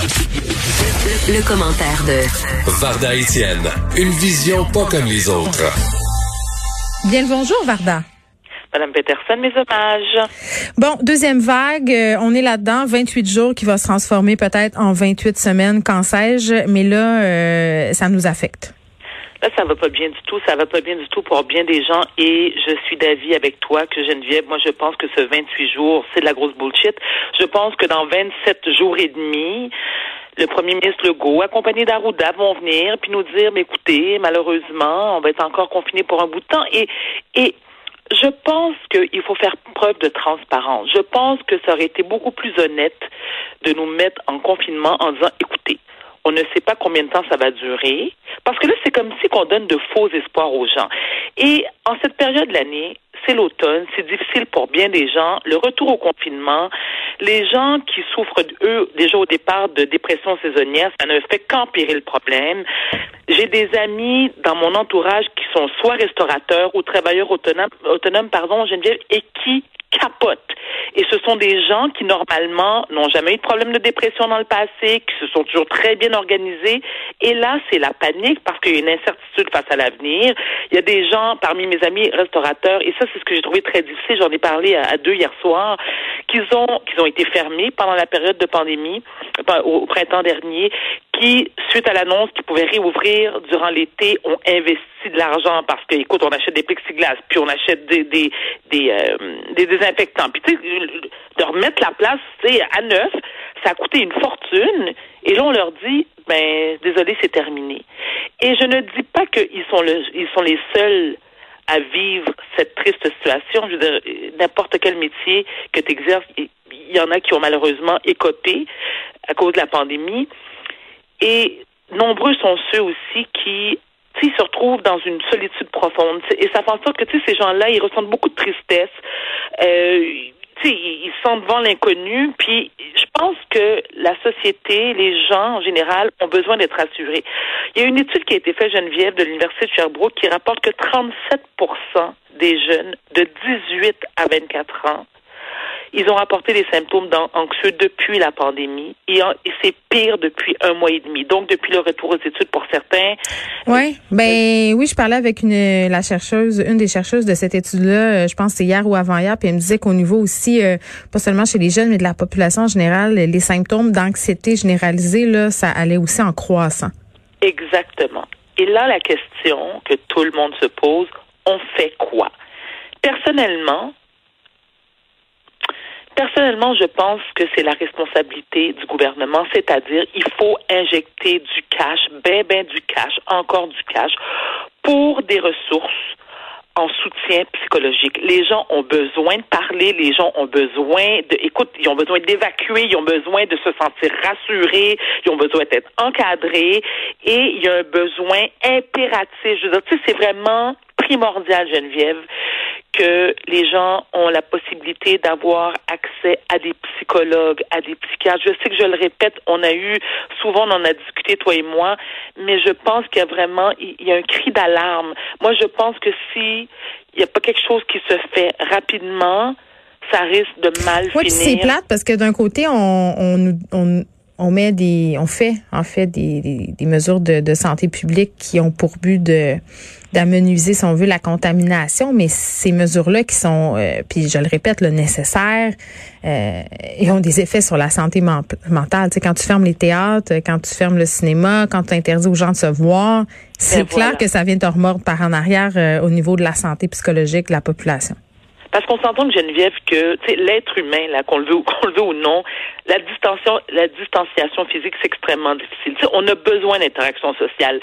Le, commentaire de Varda Etienne, une vision pas comme les autres. Bien le bonjour, Varda. Madame Peterson, mes hommages. Bon, deuxième vague, euh, on est là-dedans, 28 jours qui va se transformer peut-être en 28 semaines, qu'en sais-je, mais là, euh, ça nous affecte. Là, ça va pas bien du tout. Ça va pas bien du tout pour bien des gens. Et je suis d'avis avec toi que Geneviève, moi, je pense que ce 28 jours, c'est de la grosse bullshit. Je pense que dans 27 jours et demi, le premier ministre Legault, accompagné d'Arruda, vont venir puis nous dire, mais écoutez, malheureusement, on va être encore confiné pour un bout de temps. Et, et je pense qu'il faut faire preuve de transparence. Je pense que ça aurait été beaucoup plus honnête de nous mettre en confinement en disant, écoutez, on ne sait pas combien de temps ça va durer. Parce que là, c'est comme si qu'on donne de faux espoirs aux gens. Et en cette période de l'année, c'est l'automne, c'est difficile pour bien des gens. Le retour au confinement, les gens qui souffrent, eux, déjà au départ de dépression saisonnière, ça ne fait qu'empirer le problème. J'ai des amis dans mon entourage qui sont soit restaurateurs ou travailleurs autonomes, autonomes pardon, Geneviève, et qui capotent. Et ce sont des gens qui, normalement, n'ont jamais eu de problème de dépression dans le passé, qui se sont toujours très bien organisés. Et là, c'est la panique parce qu'il y a une incertitude face à l'avenir. Il y a des gens parmi mes amis restaurateurs, et ça, c'est ce que j'ai trouvé très difficile. J'en ai parlé à, deux hier soir, qu'ils ont, qu'ils ont été fermés pendant la période de pandémie, au printemps dernier, qui, suite à l'annonce qu'ils pouvaient réouvrir durant l'été, ont investi de l'argent parce que, écoute, on achète des plexiglas, puis on achète des des des, euh, désinfectants. Puis tu sais, de remettre la place, tu sais, à neuf, ça a coûté une fortune. Et là, on leur dit, ben, désolé, c'est terminé. Et je ne dis pas qu'ils sont le, ils sont les seuls à vivre cette triste situation. Je veux dire, n'importe quel métier que tu exerces, il y en a qui ont malheureusement écopé à cause de la pandémie. Et nombreux sont ceux aussi qui se retrouvent dans une solitude profonde. Et ça fait en sorte que ces gens-là, ils ressentent beaucoup de tristesse. Euh, ils sont devant l'inconnu, puis je pense que la société, les gens en général, ont besoin d'être rassurés. Il y a une étude qui a été faite, Geneviève, de l'Université de Sherbrooke, qui rapporte que 37% des jeunes de 18 à 24 ans ils ont rapporté des symptômes anxieux depuis la pandémie et, c'est pire depuis un mois et demi. Donc depuis le retour aux études pour certains. Oui, ben oui, je parlais avec une la chercheuse, une des chercheuses de cette étude-là, euh, je pense c'est hier ou avant-hier, puis elle me disait qu'au niveau aussi, euh, pas seulement chez les jeunes, mais de la population en général, les symptômes d'anxiété généralisée, là, ça allait aussi en croissant. Exactement. Et là, la question que tout le monde se pose, on fait quoi? Personnellement, Personnellement, je pense que c'est la responsabilité du gouvernement, c'est-à-dire il faut injecter du cash, ben ben du cash, encore du cash, pour des ressources en soutien psychologique. Les gens ont besoin de parler, les gens ont besoin de, écoute, ils ont besoin d'évacuer, ils ont besoin de se sentir rassurés, ils ont besoin d'être encadrés et il y a un besoin impératif. Je veux dire, tu sais, c'est vraiment primordial, Geneviève, que les gens ont la possibilité d'avoir accès à des psychologues, à des psychiatres. Je sais que je le répète, on a eu, souvent on en a discuté, toi et moi, mais je pense qu'il y a vraiment, il y a un cri d'alarme. Moi, je pense que si il n'y a pas quelque chose qui se fait rapidement, ça risque de mal oui, finir. c'est plate parce que d'un côté, on, on, on on met des, on fait en fait des, des, des mesures de, de, santé publique qui ont pour but de d'amenuiser, si on veut, la contamination, mais ces mesures-là qui sont, euh, puis je le répète, le nécessaire, euh, et ont des effets sur la santé mentale. Tu sais, quand tu fermes les théâtres, quand tu fermes le cinéma, quand tu interdis aux gens de se voir, c'est ben clair que ça vient te remordre par en arrière euh, au niveau de la santé psychologique de la population. Parce qu'on s'entend, Geneviève, que l'être humain, là, qu'on le veut, qu'on le veut ou non, la distanciation, physique, c'est extrêmement difficile. on a besoin d'interaction sociale.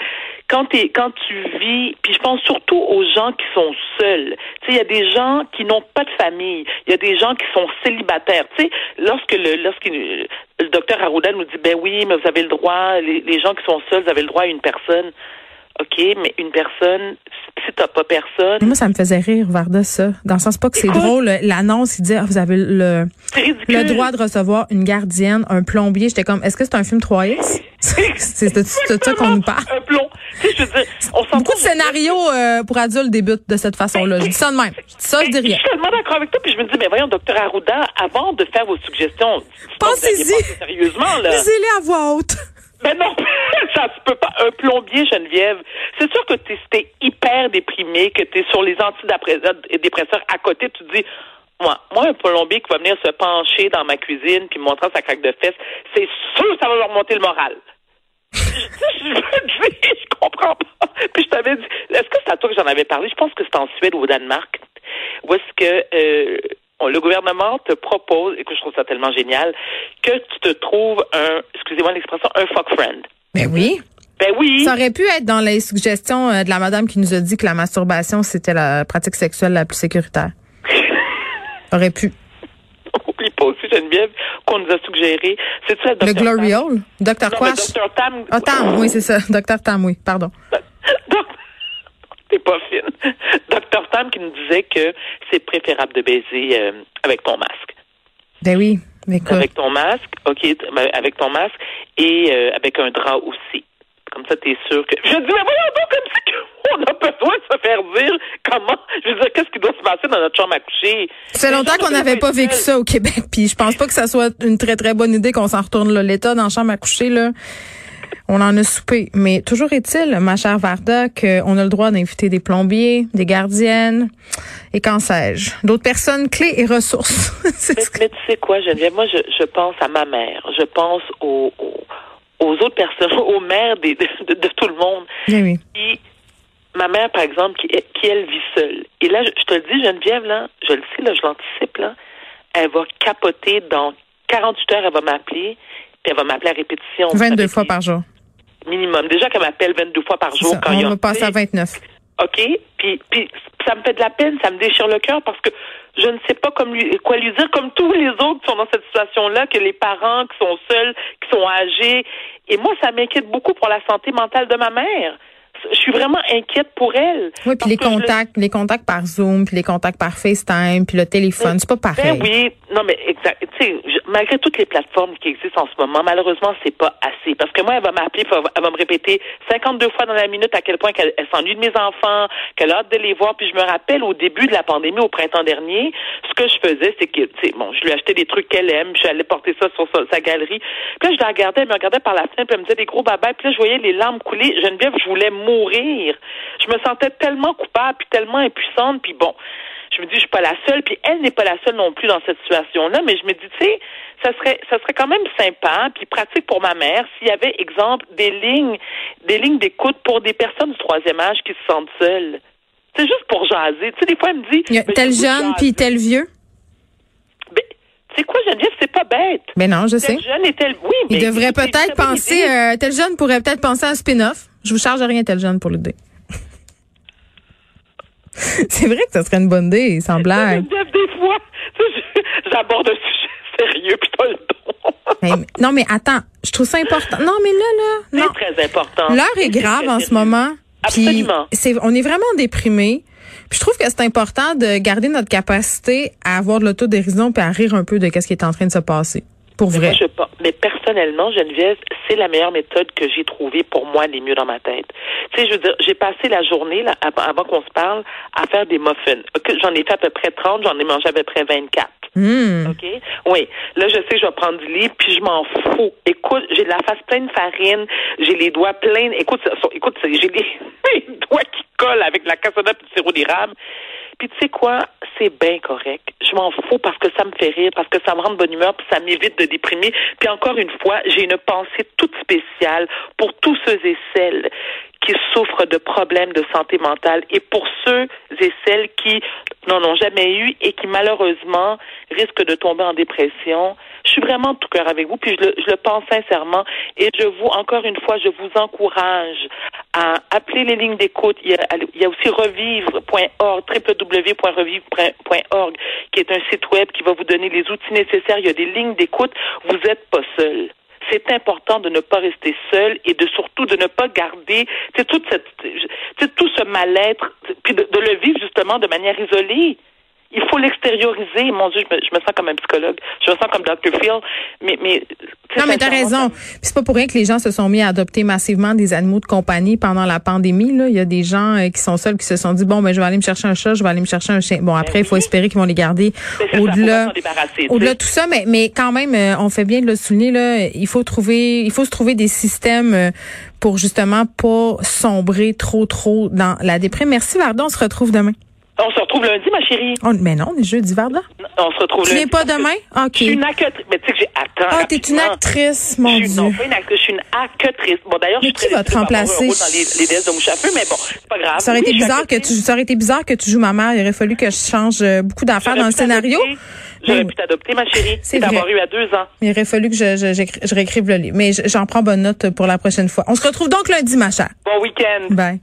Quand, tu vis, puis je pense surtout aux gens qui sont seuls. Il y a des gens qui n'ont pas de famille. Il y a des gens qui sont célibataires. sais, lorsque le, lorsque le docteur Arruda nous dit, ben oui, mais vous avez le droit, les, les gens qui sont seuls, vous avez le droit à une personne. OK, mais une personne, si t'as pas personne. Moi, ça me faisait rire, Varda, ça. Dans le sens pas que c'est drôle. L'annonce, il dit, ah, vous avez le, le droit de recevoir une gardienne, un plombier. J'étais comme, est-ce que c'est un film 3X? c'est de ça qu'on nous parle. Un plomb. Tu sais, je veux dire, On s'en Beaucoup de scénarios euh, pour adultes débutent de cette façon-là. Je dis ça de même. Je dis ça, je dis rien. Je suis tellement d'accord avec toi, puis je me dis, mais voyons, docteur Arruda, avant de faire vos suggestions, pensez-y. Sérieusement, là. Lisez-les à voix haute. Ben non, ça se peut pas. Un plombier, Geneviève, c'est sûr que tu es hyper déprimé, que tu es sur les antidépresseurs à côté, tu te dis, moi, moi, un plombier qui va venir se pencher dans ma cuisine puis me montrer sa craque de fesses, c'est sûr que ça va leur monter le moral. je, je, je comprends pas. Puis je t'avais dit, est-ce que c'est à toi que j'en avais parlé? Je pense que c'est en Suède ou au Danemark. Où est-ce que euh, le gouvernement te propose, et que je trouve ça tellement génial, que tu te trouves un, excusez-moi l'expression, un fuck friend. Ben oui. Ben oui. Ça aurait pu être dans les suggestions euh, de la madame qui nous a dit que la masturbation, c'était la pratique sexuelle la plus sécuritaire. aurait pu. Oublie pas aussi, Geneviève, qu'on nous a suggéré. C'est ça, Le Glory Hole? Dr. Quash? Dr. Tam. Ah, Tam, oui, c'est ça. Dr. Tam, oui, pardon. T'es pas fine. Dr. Tam qui nous disait que c'est préférable de baiser euh, avec ton masque. Ben oui, mais quoi? Avec ton masque, OK, ben, avec ton masque et euh, avec un drap aussi. Comme ça, t'es sûr que. Je dis, mais voyons donc, comme ça qu'on a besoin de se faire dire comment. Je veux dire, qu'est-ce qui doit se passer dans notre chambre à coucher? Ça fait longtemps qu'on n'avait pas vécu ça au Québec, puis je pense pas que ça soit une très, très bonne idée qu'on s'en retourne là. L'État dans la chambre à coucher, là. On en a soupé. Mais toujours est-il, ma chère Varda, qu'on a le droit d'inviter des plombiers, des gardiennes et qu'en sais-je, d'autres personnes clés et ressources. mais, mais, tu sais quoi, Geneviève, moi, je, je, pense à ma mère. Je pense aux, aux, aux autres personnes, aux mères des, de, de, de, tout le monde. Oui, oui. Qui, ma mère, par exemple, qui, qui, elle vit seule. Et là, je, je te le dis, Geneviève, là, je le sais, là, je l'anticipe, là, elle va capoter dans 48 heures, elle va m'appeler, puis elle va m'appeler à répétition. 22 fois par jour minimum. Déjà qu'elle m'appelle 22 fois par jour ça, quand on il y a me passe à 29. OK? Puis, puis ça me fait de la peine, ça me déchire le cœur parce que je ne sais pas comme lui, quoi lui dire, comme tous les autres qui sont dans cette situation-là, que les parents qui sont seuls, qui sont âgés. Et moi, ça m'inquiète beaucoup pour la santé mentale de ma mère je suis vraiment inquiète pour elle. Oui, puis les contacts, le... les contacts par Zoom, puis les contacts par FaceTime, puis le téléphone, c'est pas pareil. Ben oui, non mais exact. Tu sais, malgré toutes les plateformes qui existent en ce moment, malheureusement, c'est pas assez. Parce que moi, elle va m'appeler, elle va me répéter 52 fois dans la minute à quel point elle, elle s'ennuie de mes enfants, qu'elle a hâte de les voir. Puis je me rappelle au début de la pandémie, au printemps dernier, ce que je faisais, c'est que, tu sais, bon, je lui achetais des trucs qu'elle aime, je suis allée porter ça sur sa, sa, galerie. Puis là, je la regardais, elle me regardait par la fenêtre, puis elle me disait des gros babas. Puis là, je voyais les larmes couler. Geneviève, je voulais mourir. Je me sentais tellement coupable, puis tellement impuissante, puis bon, je me dis, je suis pas la seule, puis elle n'est pas la seule non plus dans cette situation-là, mais je me dis, tu sais, ça serait, ça serait quand même sympa, puis pratique pour ma mère, s'il y avait, exemple, des lignes, des lignes d'écoute pour des personnes du troisième âge qui se sentent seules. C'est juste pour jaser. Tu sais, des fois, elle me dit... Tel jeune, puis tel vieux? Ben, c'est quoi, Geneviève? Bête. Mais non, je sais. Tel jeune et tel... Oui, Il devrait peut-être penser... Euh, tel jeune pourrait peut-être penser à un spin-off. Je vous charge rien, tel jeune, pour l'idée. c'est vrai que ça serait une bonne idée, sans blague. Des fois, j'aborde un sujet sérieux, puis pas le mais, non, mais attends, je trouve ça important. Non, mais là, là. C'est très important. L'heure est grave en ce moment. Absolument. Puis on est vraiment déprimé. Puis je trouve que c'est important de garder notre capacité à avoir de l'autodérision puis à rire un peu de ce qui est en train de se passer. Pour mais vrai. Moi, je, mais personnellement, Geneviève, c'est la meilleure méthode que j'ai trouvée pour moi, les mieux dans ma tête. Tu sais, je veux dire, j'ai passé la journée, là, avant qu'on se parle, à faire des muffins. J'en ai fait à peu près 30, j'en ai mangé à peu près 24. Mmh. OK? Oui. Là, je sais je vais prendre du lit, puis je m'en fous. Écoute, j'ai la face pleine de farine, j'ai les doigts pleins. Écoute, écoute, j'ai les, les doigts qui collent avec la cassonade et le sirop d'érable. Puis tu sais quoi, c'est bien correct. Je m'en fous parce que ça me fait rire, parce que ça me rend de bonne humeur, puis ça m'évite de déprimer. Puis encore une fois, j'ai une pensée toute spéciale pour tous ceux et celles qui souffrent de problèmes de santé mentale et pour ceux et celles qui n'en ont jamais eu et qui malheureusement risquent de tomber en dépression. Je suis vraiment de tout cœur avec vous, puis je le, pense sincèrement. Et je vous, encore une fois, je vous encourage à appeler les lignes d'écoute. Il, il, y a aussi revivre.org, www.revivre.org, qui est un site web qui va vous donner les outils nécessaires. Il y a des lignes d'écoute. Vous n'êtes pas seul c'est important de ne pas rester seul et de surtout de ne pas garder toute cette, tout ce mal-être, puis de, de, le vivre justement de manière isolée. Il faut l'extérioriser. Mon Dieu, je me, je me, sens comme un psychologue. Je me sens comme Dr. Phil. Mais, mais non, mais t'as raison. C'est pas pour rien que les gens se sont mis à adopter massivement des animaux de compagnie pendant la pandémie. Là. Il y a des gens euh, qui sont seuls qui se sont dit bon, ben je vais aller me chercher un chat, je vais aller me chercher un chien. Bon, ben après, il faut espérer qu'ils vont les garder au-delà, au-delà de tout ça. Mais, mais quand même, euh, on fait bien de le souligner. Là, il faut trouver, il faut se trouver des systèmes euh, pour justement pas sombrer trop, trop dans la déprime. Merci Vardon, on se retrouve demain. On se retrouve lundi, ma chérie. mais non, on est jeudi, Varda. On se retrouve tu lundi. Tu viens pas demain? OK. Je suis une actrice. Mais tu sais que j'ai. Attends. Ah, t'es une actrice, mon je suis, Dieu. Non, pas une actrice. Je suis une actrice. Bon, d'ailleurs, je suis qui va te remplacer? dans les, les de mouche à feu, mais bon, c'est pas grave. Ça aurait, oui, été bizarre que tu, ça aurait été bizarre que tu joues ma mère. Il aurait fallu que je change euh, beaucoup d'affaires dans le scénario. J'aurais pu t'adopter, ma chérie. C'est d'avoir eu à deux ans. Il aurait fallu que je, je, je, je réécrive le livre. Mais j'en prends bonne note pour la prochaine fois. On se retrouve donc lundi, ma chère. Bon week-end. Bye.